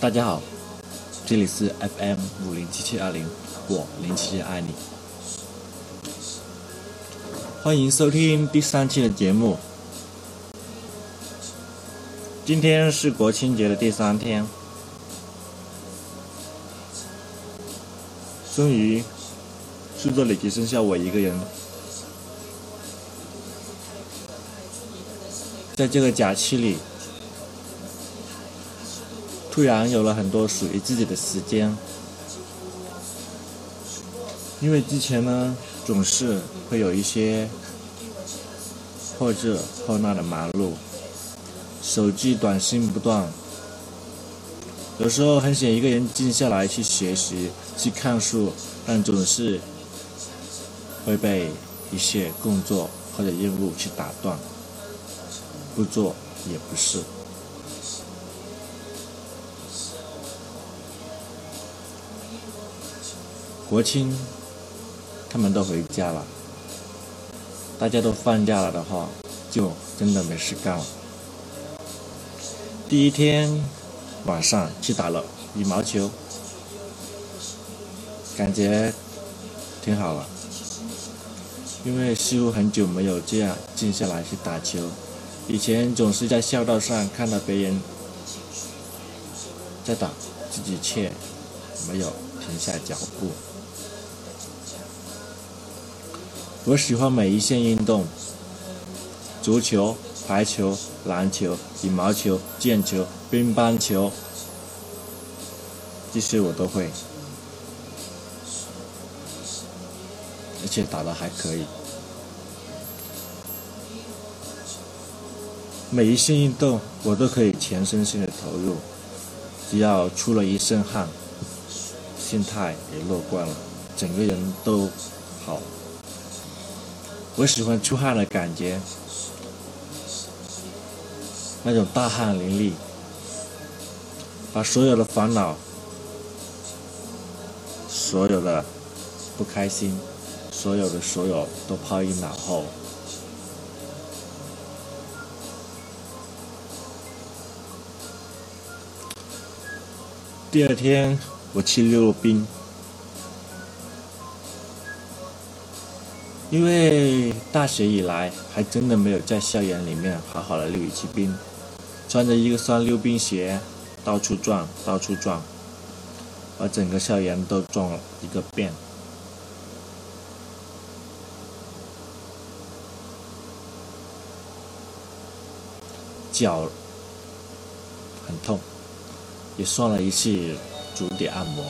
大家好，这里是 FM 五零七七二零，我零七七爱你，欢迎收听第三期的节目。今天是国庆节的第三天，终于，宿舍里只剩下我一个人，在这个假期里。突然有了很多属于自己的时间，因为之前呢总是会有一些或这或那的忙碌，手机短信不断，有时候很想一个人静下来去学习、去看书，但总是会被一些工作或者任务去打断，不做也不是。国庆，他们都回家了，大家都放假了的话，就真的没事干了。第一天晚上去打了羽毛球，感觉挺好了，因为似乎很久没有这样静下来去打球，以前总是在校道上看到别人在打，自己却没有停下脚步。我喜欢每一项运动，足球、排球、篮球、羽毛球、毽球、乒乓球，这些我都会，而且打得还可以。每一项运动我都可以全身心的投入，只要出了一身汗，心态也乐观了，整个人都好。我喜欢出汗的感觉，那种大汗淋漓，把所有的烦恼、所有的不开心、所有的所有都抛于脑后。第二天，我去溜冰。因为大学以来，还真的没有在校园里面好好的溜一次冰，穿着一个双溜冰鞋，到处转，到处转，把整个校园都转了一个遍，脚很痛，也算了一次足底按摩，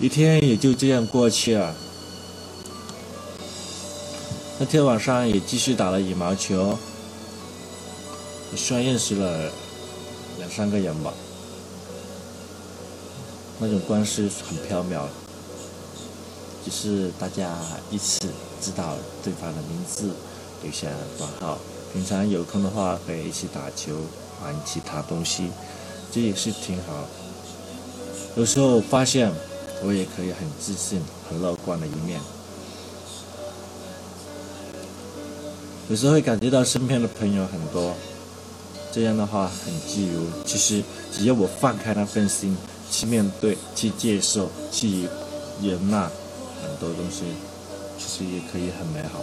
一天也就这样过去了。那天晚上也继续打了羽毛球，虽然认识了两三个人吧。那种关系很缥缈，只是大家一起知道对方的名字、下了短号，平常有空的话可以一起打球玩其他东西，这也是挺好。有时候发现我也可以很自信、很乐观的一面。有时候会感觉到身边的朋友很多，这样的话很自如。其实只要我放开那份心，去面对、去接受、去容纳，很多东西其实也可以很美好。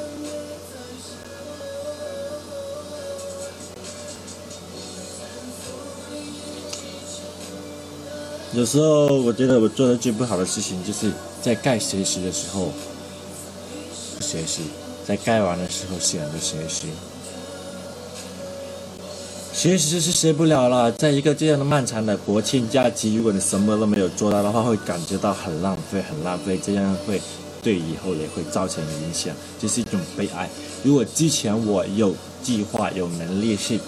有时候我觉得我做的最不好的事情，就是在该学习的时候不学习，在该玩的。选着学习，学习是学不了了。在一个这样的漫长的国庆假期，如果你什么都没有做到的话，会感觉到很浪费，很浪费。这样会对以后也会造成影响，这是一种悲哀。如果之前我有计划、有能力去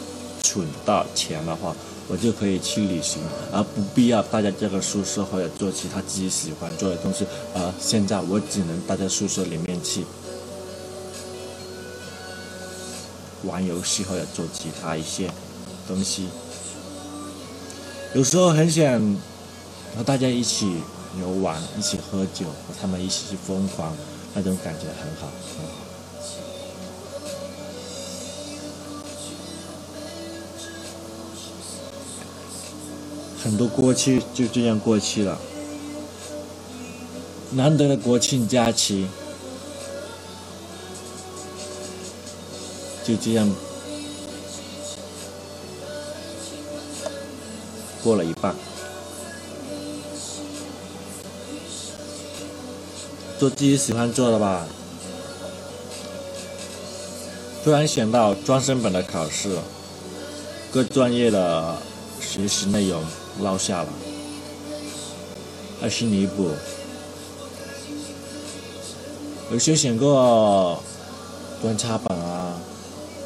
存到钱的话，我就可以去旅行，而不必要待在这个宿舍或者做其他自己喜欢做的东西。而现在我只能待在宿舍里面去。玩游戏或者做其他一些东西，有时候很想和大家一起游玩、一起喝酒，和他们一起去疯狂，那种感觉很好，很好。很多过去就这样过去了，难得的国庆假期。就这样过了一半，做自己喜欢做的吧。突然想到专升本的考试，各专业的学习内容落下了，还是弥补。有休选过专插本啊。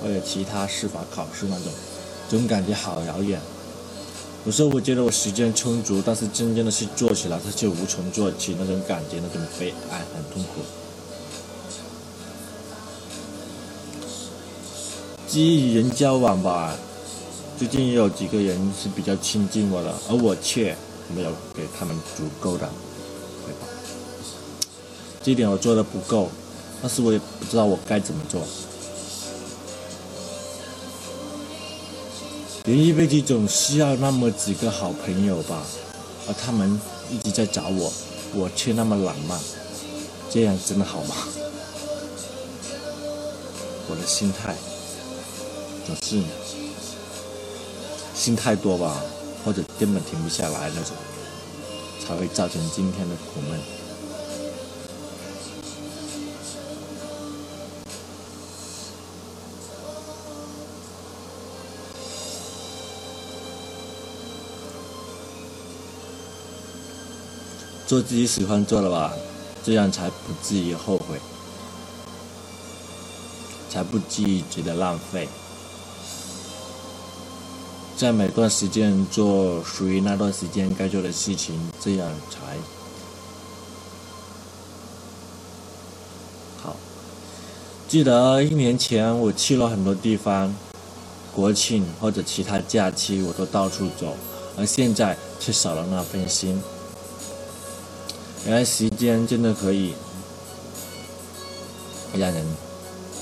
还有其他司法考试那种，总感觉好遥远。有时候我觉得我时间充足，但是真正的去做起来，它却无从做起。那种感觉，那种悲哀，很痛苦。基于人交往吧，最近也有几个人是比较亲近我的，而我却没有给他们足够的回报。这一点我做的不够，但是我也不知道我该怎么做。人一辈子总需要那么几个好朋友吧，而他们一直在找我，我却那么冷漫，这样真的好吗？我的心态，总是，心太多吧，或者根本停不下来那种，才会造成今天的苦闷。做自己喜欢做的吧，这样才不至于后悔，才不至于觉得浪费。在每段时间做属于那段时间该做的事情，这样才好。记得一年前我去了很多地方，国庆或者其他假期我都到处走，而现在却少了那份心。原来时间真的可以让人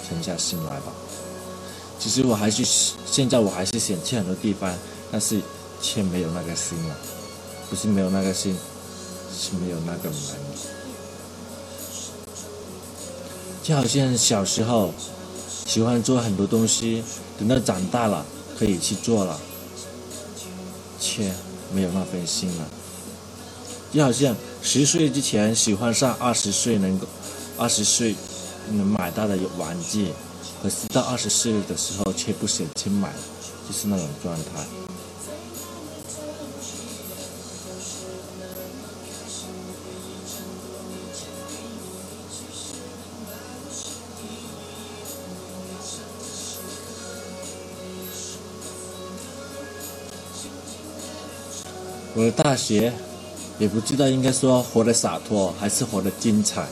沉下心来吧。其实我还是现在我还是想去很多地方，但是却没有那个心了。不是没有那个心，是没有那个门。就好像小时候喜欢做很多东西，等到长大了可以去做了，却没有那份心了。就好像十岁之前喜欢上二十岁能够、二十岁能买到的玩具，可是到二十岁的时候却不舍得买，就是那种状态。我的大学。也不知道应该说活得洒脱还是活得精彩。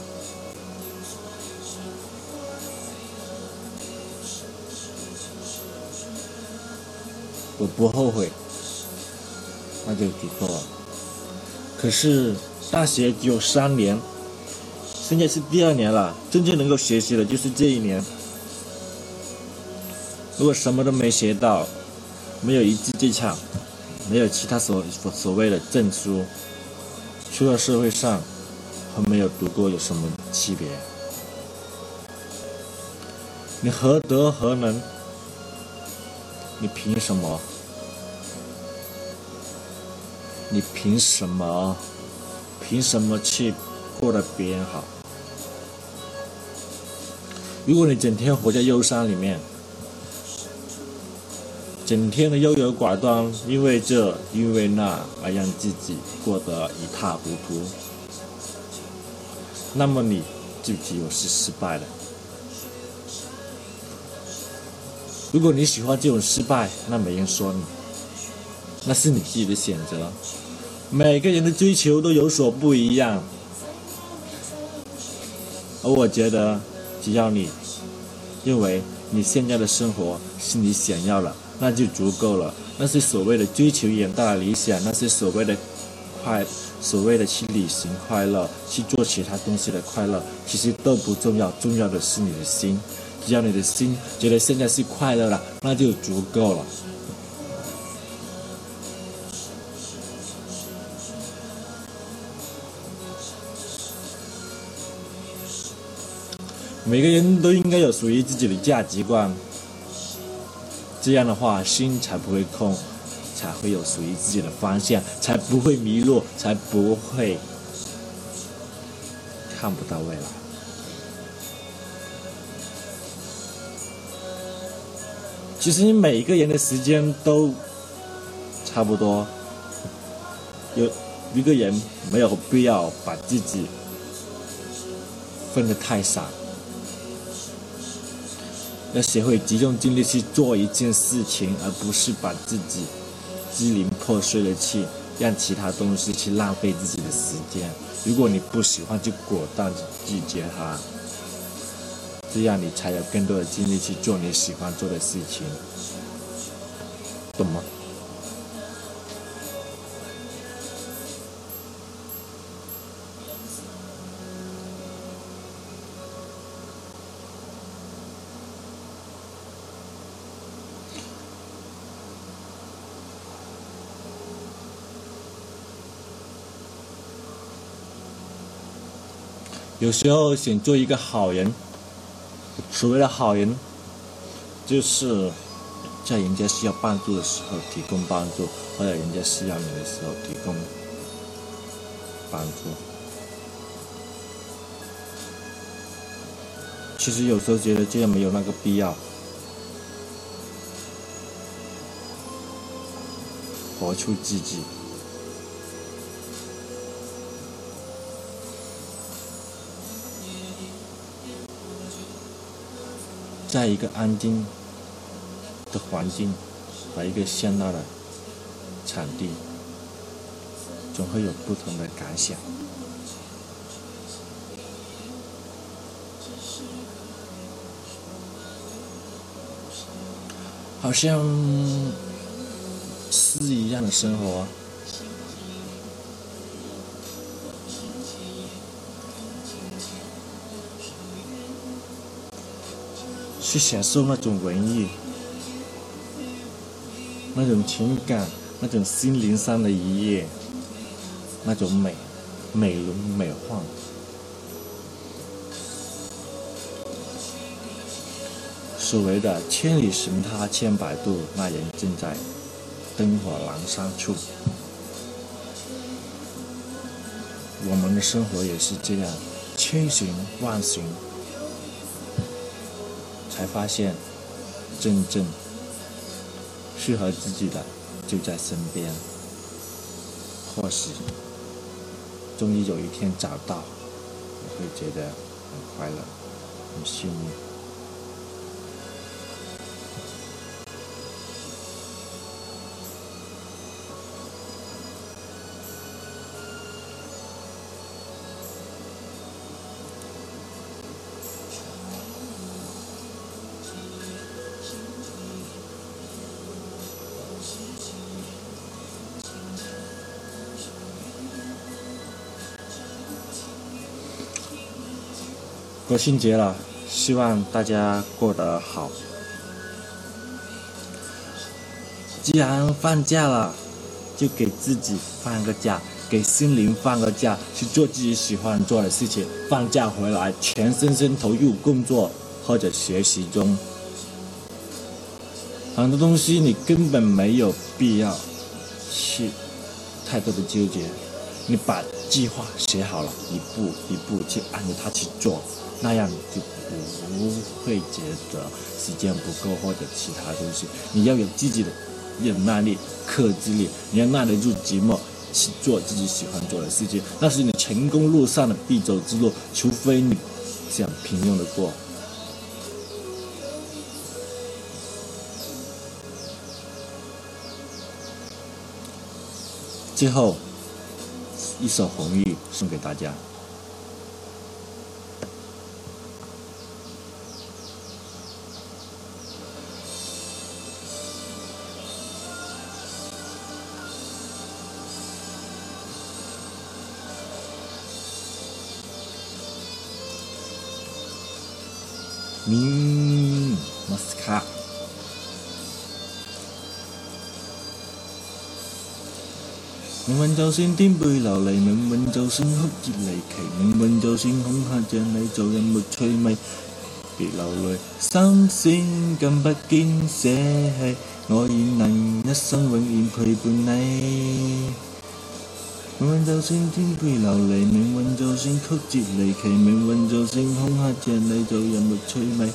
我不后悔，那就足够了。可是大学只有三年，现在是第二年了，真正能够学习的就是这一年。如果什么都没学到，没有一技之长，没有其他所所谓的证书。出了社会上，和没有读过有什么区别？你何德何能？你凭什么？你凭什么？凭什么去过得别人好？如果你整天活在忧伤里面。整天的优柔寡断，因为这，因为那，而让自己过得一塌糊涂。那么你，就只有是失败了。如果你喜欢这种失败，那没人说你，那是你自己的选择。每个人的追求都有所不一样，而我觉得，只要你认为你现在的生活是你想要了。那就足够了。那些所谓的追求远大的理想，那些所谓的快，所谓的去旅行快乐，去做其他东西的快乐，其实都不重要。重要的是你的心，只要你的心觉得现在是快乐了，那就足够了。每个人都应该有属于自己的价值观。这样的话，心才不会空，才会有属于自己的方向，才不会迷路，才不会看不到未来。其实，你每一个人的时间都差不多，有一个人没有必要把自己分的太散。要学会集中精力去做一件事情，而不是把自己支离破碎的去让其他东西去浪费自己的时间。如果你不喜欢，就果断拒绝它，这样你才有更多的精力去做你喜欢做的事情，懂吗？有时候想做一个好人。所谓的好人，就是在人家需要帮助的时候提供帮助，或者人家需要你的时候提供帮助。其实有时候觉得这样没有那个必要，活出自己。在一个安静的环境和一个喧闹的场地，总会有不同的感想。好像诗一样的生活。去享受那种文艺，那种情感，那种心灵上的愉悦，那种美，美轮美奂。所谓的千里寻他千百度，那人正在灯火阑珊处。我们的生活也是这样，千寻万寻。才发现，真正适合自己的就在身边。或许，终于有一天找到，我会觉得很快乐，很幸运。国庆节了，希望大家过得好。既然放假了，就给自己放个假，给心灵放个假，去做自己喜欢做的事情。放假回来，全身心投入工作或者学习中。很多东西你根本没有必要去太多的纠结。你把计划写好了，一步一步去按着它去做。那样就不会觉得时间不够或者其他东西。你要有自己的忍耐力、克制力，你要耐得住寂寞，去做自己喜欢做的事情。那是你成功路上的必走之路，除非你想平庸的过。最后一首《红玉》送给大家。明ますか明明就算顛沛流離，明明就算曲折離奇，明明就算恐嚇像你做人沒趣味， 別流淚，心聲更不經捨棄，我願能一生永遠陪伴你。 命运就算天灰流离，命运就算曲折离奇，命运就算空刻着你，做人没趣味，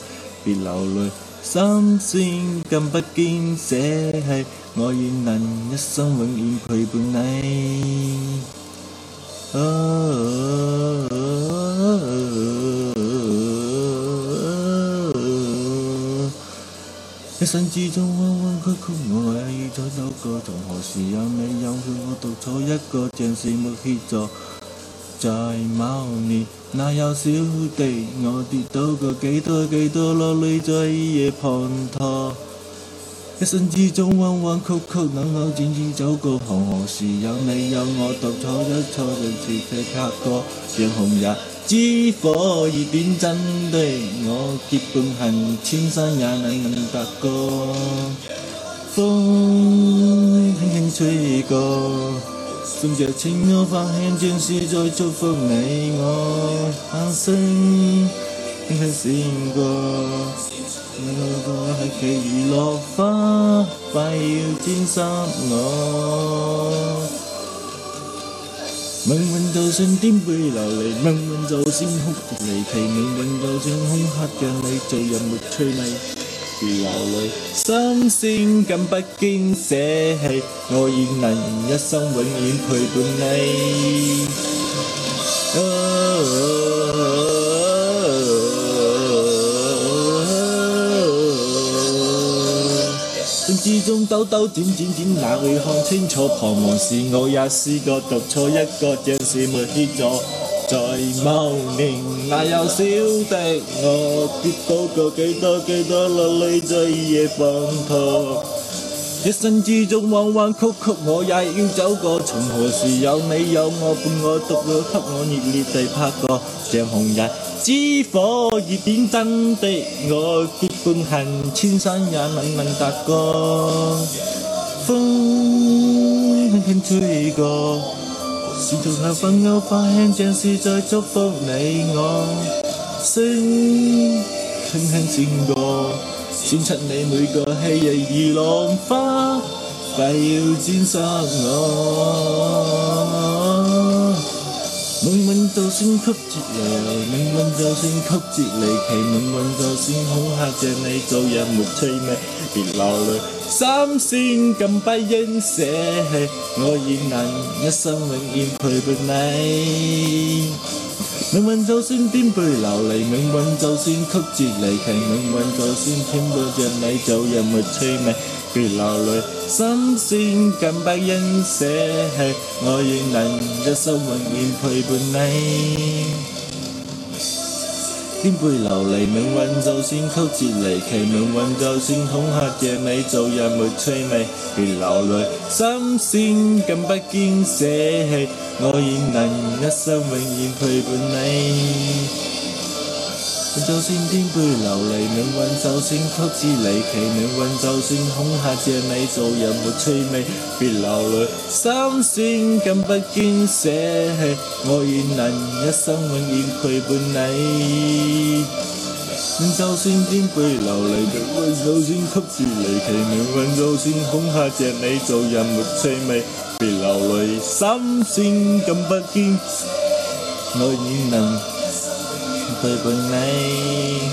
别流泪，心酸更不坚，舍弃我愿能一生永远陪伴你。一生之中弯弯曲曲，我爱意在走过，从何时有你有我独坐一个，像是没协助，在某年那有小地，我跌倒过几多几多，落泪在夜半托。一生之中弯弯曲曲，扭扭转转走过，从何时有你有我独坐一坐，又错的拍过，红日。知否？雨点真的我结伴行，千山也难能踏过。风轻轻吹过，送着青幽花香，像是在祝福你我。雁声轻轻闪过，啊，是其余落花快要沾湿我。命运就算颠沛流离，命运就算苦涩离奇，命运就算恐吓着你，做人没趣味。流泪，心酸更不坚舍弃，我愿能一生，永远陪伴你。之中兜兜转转转，哪会看清楚？彷徨时我也试过独错一个字，是没协助。在某年那幼小的我，跌倒过几多几多，落泪在夜滂沱。一生之中弯弯曲曲，我也要走过。从何时有你有我伴我独我，给我热烈地拍过，像红日。知火，热点真的我，结伴行，千山也难难踏过。风轻轻吹过，树下芬幽花香，像是在祝福你我。星轻轻闪过，闪出你每个希冀，如浪花快要沾湿我。命运就算曲折离离，命运就算曲折离奇，命运就算恐吓着你，就也没趣味，别流泪。心酸更不应舍弃，我愿能一生永远陪伴你。命运就算颠沛流离，命运就算曲折离奇，命运就算牵绊着你，就也没趣味，别流泪。心酸更不应舍弃，我愿能一生永远陪伴你。颠沛流离，命运就算曲折离奇，命运就算恐吓也你，做人没趣味，别流泪。心酸更不坚舍弃，我愿能一生永远陪伴你。就算颠沛流离，命运就算曲折离奇，命运就算恐吓着你做人没趣味，别流泪，心酸更不坚，舍弃，我愿能一生永远陪伴你。就算颠沛流离，命运就算曲折离奇，命运就算恐吓着你做人没趣味，别流泪，心酸更不坚，我愿能。哎，兄弟，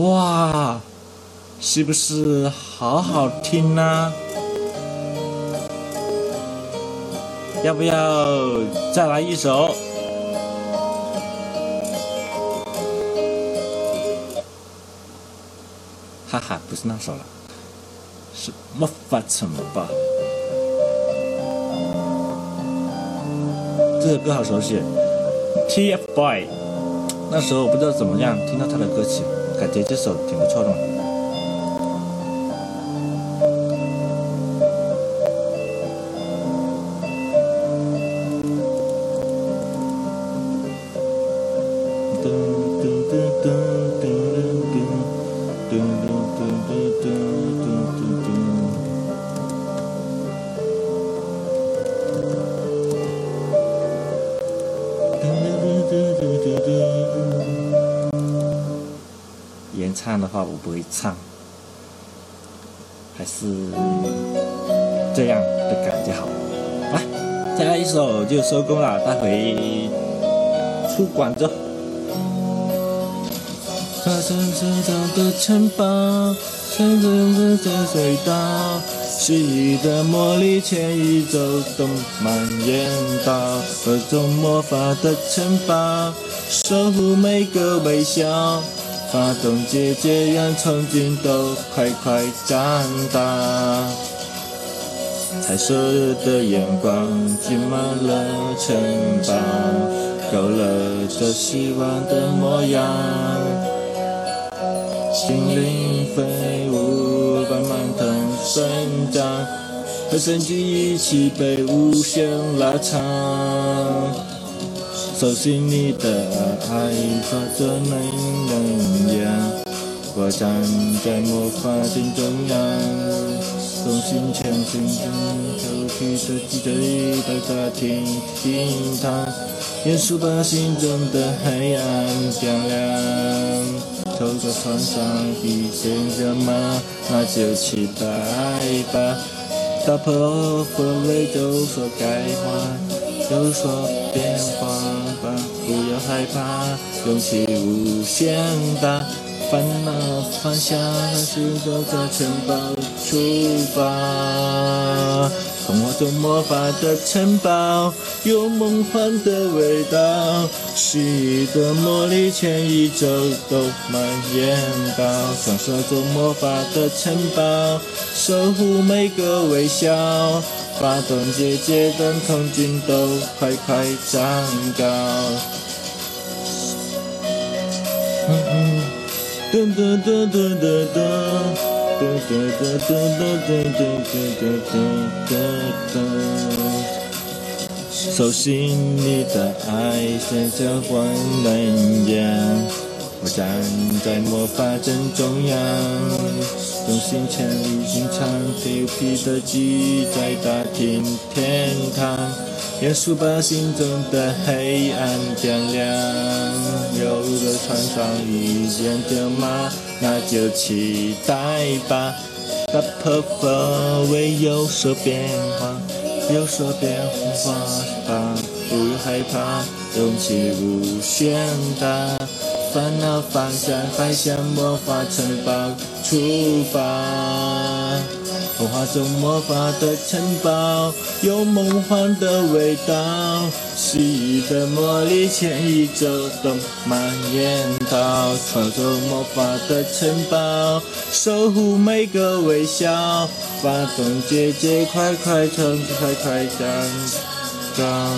哇，是不是好好听呢？要不要再来一首？还不是那首了，是《魔法城堡。这首歌好熟悉，TFBOY。那时候我不知道怎么样，听到他的歌曲，感觉这首挺不错的。我不会唱，还是这样的感觉好。来，再来一首就收工了，带回出广州。他建造的城堡，顺着这隧道，奇异的魔力牵引着东蔓延到，各种魔法的城堡，守护每个微笑。发动姐姐让从今都快快长大。彩色的眼光填满了城堡，勾勒着希望的模样。心灵飞舞，慢慢藤生长，和生机一起被无限拉长。手心里的爱，发着能量。我站在魔法阵中央，用心虔诚地抽取自己最宝听它，堂。愿把心中的黑暗点亮。透过窗上一阵热吗？那就期待吧。打破氛围都说改话，都说变化吧，不要害怕，勇气无限大。烦恼放下，开始从在城堡出发。童话中魔法的城堡，有梦幻的味道，奇异的魔力全宇宙都蔓延到。传说中魔法的城堡，守护每个微笑，发动结界的藤军都快快长高。哒哒哒哒哒哒，哒哒哒哒哒哒哒哒哒哒。手心里的爱，渐渐化成眼。我站在魔法阵中央，用心千里寻长。调皮的鸡在打听天堂，耶稣把心中的黑暗点亮。游乐船上遇见的马，那就期待吧。大婆婆为右手变化，右手变红花，不不用害怕，勇气无限大。烦恼放下，幻向魔法城堡出发。童话中魔法的城堡，有梦幻的味道。奇异的魔力，牵里走动，蔓延到。传说魔法的城堡，守护每个微笑。发动结界，快快冲，快快长高。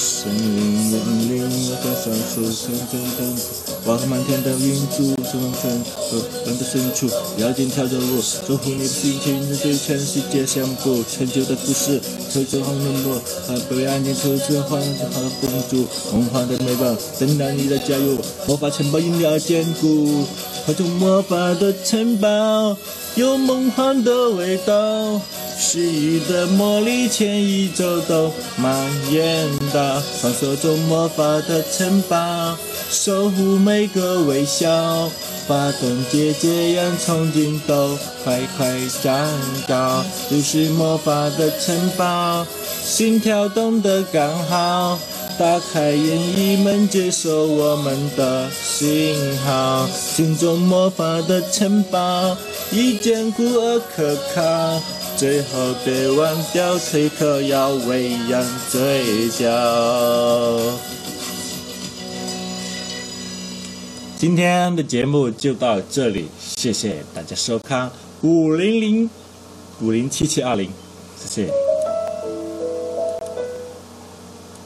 森林、森林、幻想、树，现、等等。我和漫天的云，住着龙神和万的深处，妖精跳着舞，守护你的心情，对全世界宣布陈旧的故事，抽出红龙布，还被安静抽出黄金，好公主，梦幻的美梦，等待你的加入，魔法城堡因你而坚固。传说中魔法的城堡，有梦幻的味道。失意的魔力全宇宙都蔓延到。传说中魔法的城堡，守护每个微笑。发动姐姐让憧憬都快快长高。就是魔法的城堡，心跳动的刚好。打开任意门，接受我们的信号。心中魔法的城堡，一坚固而可靠。最后别忘掉，此刻要微扬嘴角。今天的节目就到这里，谢谢大家收看五零零五零七七二零，谢谢。